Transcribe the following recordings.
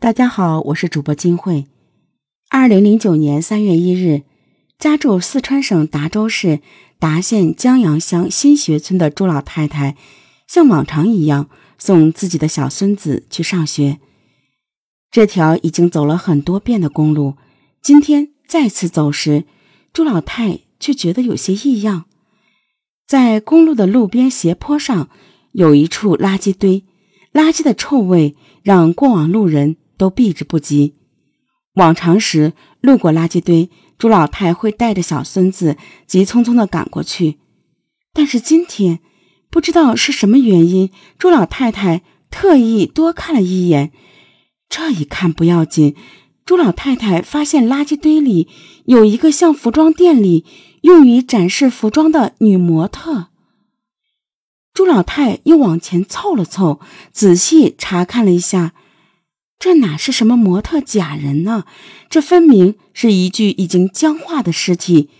大家好，我是主播金慧。二零零九年三月一日，家住四川省达州市达县江阳乡新学村的朱老太太，像往常一样送自己的小孙子去上学。这条已经走了很多遍的公路，今天再次走时，朱老太却觉得有些异样。在公路的路边斜坡上，有一处垃圾堆，垃圾的臭味让过往路人。都避之不及。往常时路过垃圾堆，朱老太会带着小孙子急匆匆地赶过去。但是今天，不知道是什么原因，朱老太太特意多看了一眼。这一看不要紧，朱老太太发现垃圾堆里有一个像服装店里用于展示服装的女模特。朱老太又往前凑了凑，仔细查看了一下。这哪是什么模特假人呢？这分明是一具已经僵化的尸体。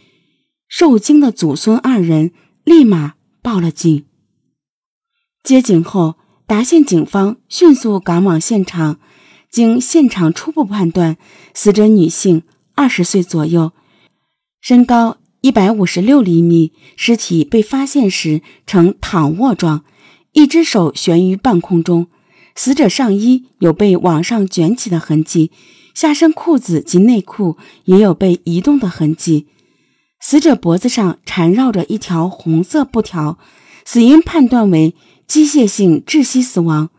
受惊的祖孙二人立马报了警。接警后，达县警方迅速赶往现场。经现场初步判断，死者女性，二十岁左右，身高一百五十六厘米，尸体被发现时呈躺卧状，一只手悬于半空中。死者上衣有被往上卷起的痕迹，下身裤子及内裤也有被移动的痕迹。死者脖子上缠绕着一条红色布条，死因判断为机械性窒息死亡。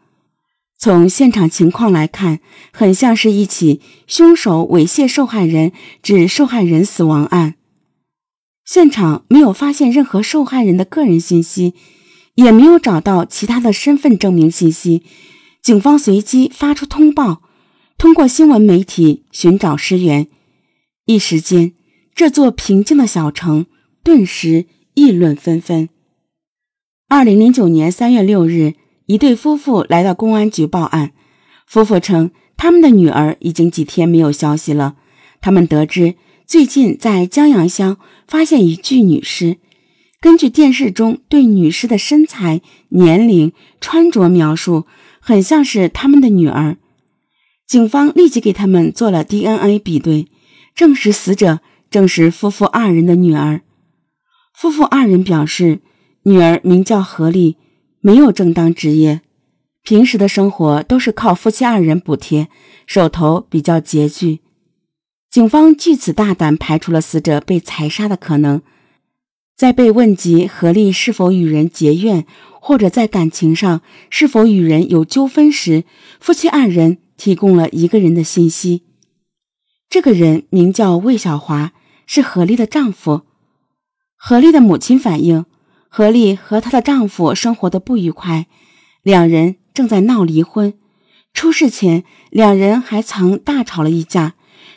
从现场情况来看，很像是一起凶手猥亵受害人致受害人死亡案。现场没有发现任何受害人的个人信息，也没有找到其他的身份证明信息。警方随即发出通报，通过新闻媒体寻找尸源。一时间，这座平静的小城顿时议论纷纷。二零零九年三月六日，一对夫妇来到公安局报案。夫妇称，他们的女儿已经几天没有消息了。他们得知，最近在江阳乡发现一具女尸。根据电视中对女尸的身材、年龄、穿着描述。很像是他们的女儿，警方立即给他们做了 DNA 比对，证实死者正是夫妇二人的女儿。夫妇二人表示，女儿名叫何丽，没有正当职业，平时的生活都是靠夫妻二人补贴，手头比较拮据。警方据此大胆排除了死者被财杀的可能。在被问及何丽是否与人结怨，或者在感情上是否与人有纠纷时，夫妻二人提供了一个人的信息。这个人名叫魏小华，是何丽的丈夫。何丽的母亲反映，何丽和她的丈夫生活的不愉快，两人正在闹离婚。出事前，两人还曾大吵了一架，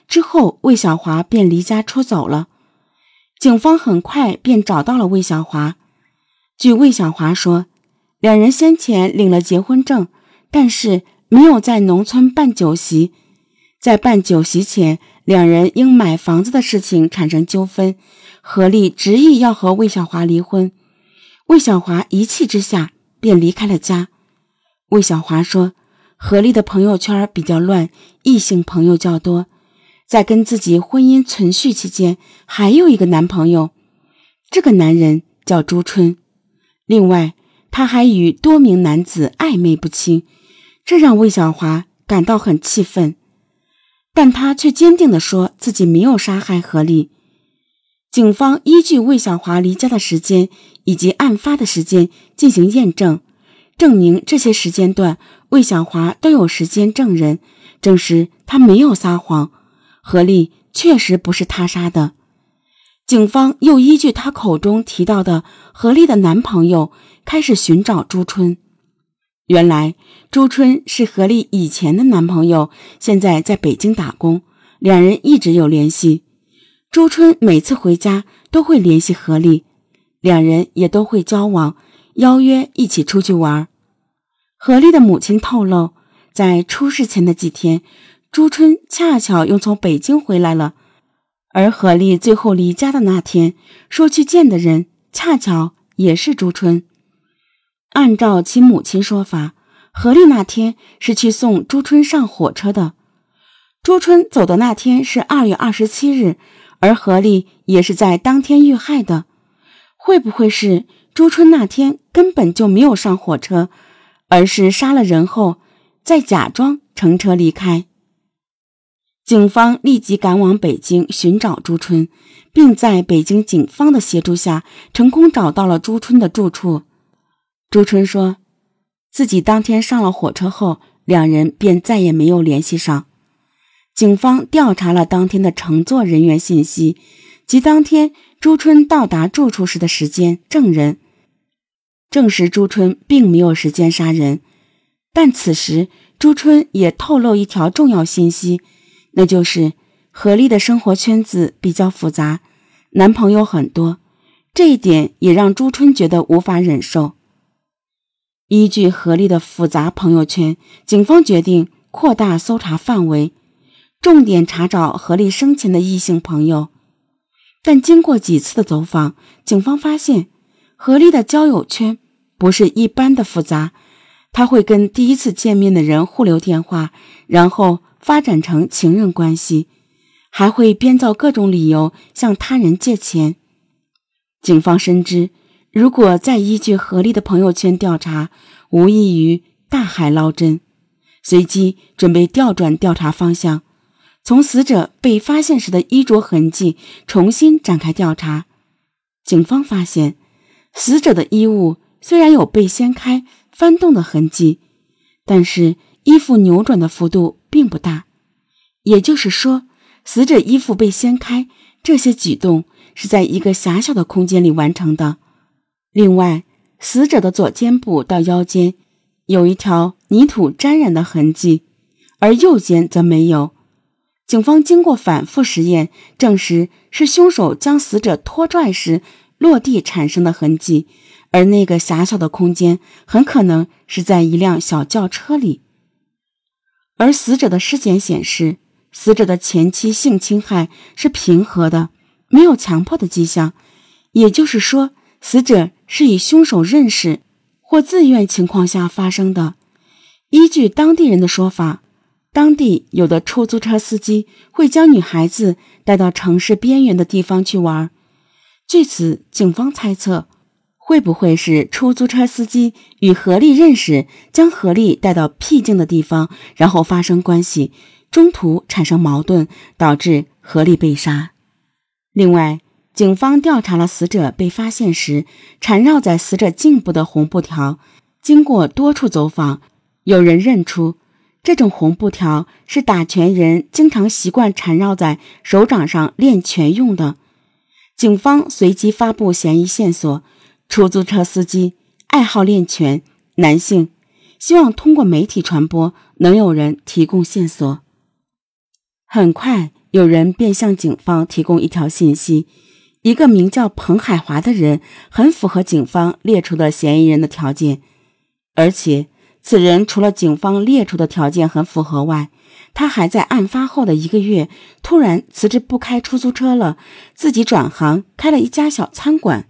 之后魏小华便离家出走了。警方很快便找到了魏小华。据魏小华说，两人先前领了结婚证，但是没有在农村办酒席。在办酒席前，两人因买房子的事情产生纠纷，何丽执意要和魏小华离婚。魏小华一气之下便离开了家。魏小华说，何丽的朋友圈比较乱，异性朋友较多。在跟自己婚姻存续期间，还有一个男朋友，这个男人叫朱春。另外，他还与多名男子暧昧不清，这让魏小华感到很气愤。但他却坚定地说自己没有杀害何丽。警方依据魏小华离家的时间以及案发的时间进行验证，证明这些时间段魏小华都有时间证人，证实他没有撒谎。何丽确实不是他杀的，警方又依据他口中提到的何丽的男朋友开始寻找朱春。原来朱春是何丽以前的男朋友，现在在北京打工，两人一直有联系。朱春每次回家都会联系何丽，两人也都会交往，邀约一起出去玩。何丽的母亲透露，在出事前的几天。朱春恰巧又从北京回来了，而何丽最后离家的那天说去见的人，恰巧也是朱春。按照其母亲说法，何丽那天是去送朱春上火车的。朱春走的那天是二月二十七日，而何丽也是在当天遇害的。会不会是朱春那天根本就没有上火车，而是杀了人后再假装乘车离开？警方立即赶往北京寻找朱春，并在北京警方的协助下，成功找到了朱春的住处。朱春说，自己当天上了火车后，两人便再也没有联系上。警方调查了当天的乘坐人员信息及当天朱春到达住处时的时间，证人证实朱春并没有时间杀人。但此时，朱春也透露一条重要信息。那就是何丽的生活圈子比较复杂，男朋友很多，这一点也让朱春觉得无法忍受。依据何丽的复杂朋友圈，警方决定扩大搜查范围，重点查找何丽生前的异性朋友。但经过几次的走访，警方发现何丽的交友圈不是一般的复杂，他会跟第一次见面的人互留电话，然后。发展成情人关系，还会编造各种理由向他人借钱。警方深知，如果再依据何丽的朋友圈调查，无异于大海捞针。随即准备调转调查方向，从死者被发现时的衣着痕迹重新展开调查。警方发现，死者的衣物虽然有被掀开、翻动的痕迹，但是衣服扭转的幅度。并不大，也就是说，死者衣服被掀开，这些举动是在一个狭小的空间里完成的。另外，死者的左肩部到腰间有一条泥土沾染的痕迹，而右肩则没有。警方经过反复实验，证实是凶手将死者拖拽时落地产生的痕迹，而那个狭小的空间很可能是在一辆小轿车里。而死者的尸检显示，死者的前妻性侵害是平和的，没有强迫的迹象。也就是说，死者是以凶手认识或自愿情况下发生的。依据当地人的说法，当地有的出租车司机会将女孩子带到城市边缘的地方去玩。据此，警方猜测。会不会是出租车司机与何丽认识，将何丽带到僻静的地方，然后发生关系，中途产生矛盾，导致何丽被杀？另外，警方调查了死者被发现时缠绕在死者颈部的红布条，经过多处走访，有人认出这种红布条是打拳人经常习惯缠绕在手掌上练拳用的。警方随即发布嫌疑线索。出租车司机爱好练拳，男性，希望通过媒体传播，能有人提供线索。很快，有人便向警方提供一条信息：一个名叫彭海华的人，很符合警方列出的嫌疑人的条件。而且，此人除了警方列出的条件很符合外，他还在案发后的一个月突然辞职不开出租车了，自己转行开了一家小餐馆。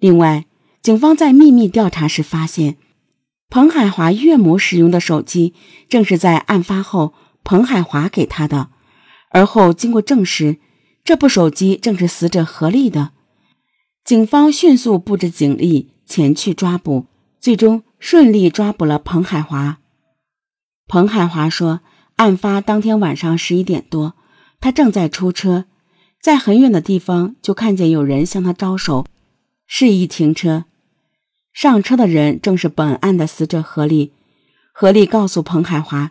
另外，警方在秘密调查时发现，彭海华岳母使用的手机正是在案发后彭海华给他的。而后经过证实，这部手机正是死者何丽的。警方迅速布置警力前去抓捕，最终顺利抓捕了彭海华。彭海华说，案发当天晚上十一点多，他正在出车，在很远的地方就看见有人向他招手。示意停车，上车的人正是本案的死者何丽。何丽告诉彭海华，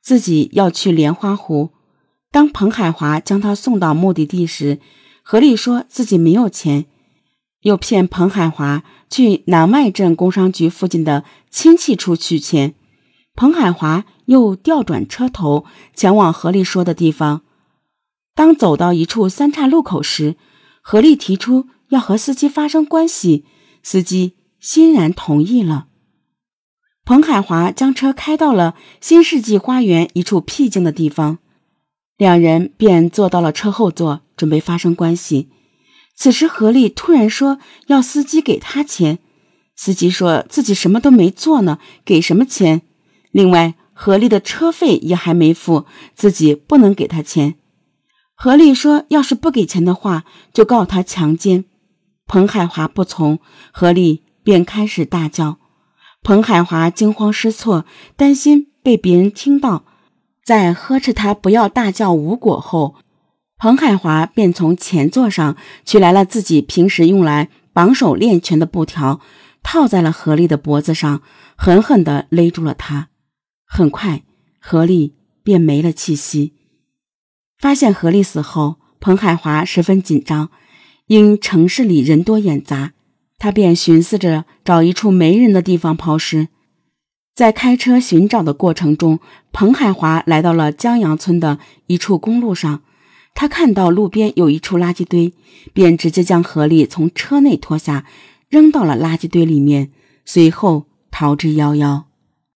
自己要去莲花湖。当彭海华将他送到目的地时，何丽说自己没有钱，又骗彭海华去南外镇工商局附近的亲戚处取钱。彭海华又调转车头前往何丽说的地方。当走到一处三岔路口时，何丽提出。要和司机发生关系，司机欣然同意了。彭海华将车开到了新世纪花园一处僻静的地方，两人便坐到了车后座，准备发生关系。此时何丽突然说要司机给他钱，司机说自己什么都没做呢，给什么钱？另外，何丽的车费也还没付，自己不能给他钱。何丽说，要是不给钱的话，就告他强奸。彭海华不从，何丽便开始大叫。彭海华惊慌失措，担心被别人听到，在呵斥他不要大叫无果后，彭海华便从前座上取来了自己平时用来绑手练拳的布条，套在了何丽的脖子上，狠狠地勒住了她。很快，何丽便没了气息。发现何丽死后，彭海华十分紧张，因城市里人多眼杂。他便寻思着找一处没人的地方抛尸，在开车寻找的过程中，彭海华来到了江阳村的一处公路上。他看到路边有一处垃圾堆，便直接将何丽从车内拖下，扔到了垃圾堆里面，随后逃之夭夭。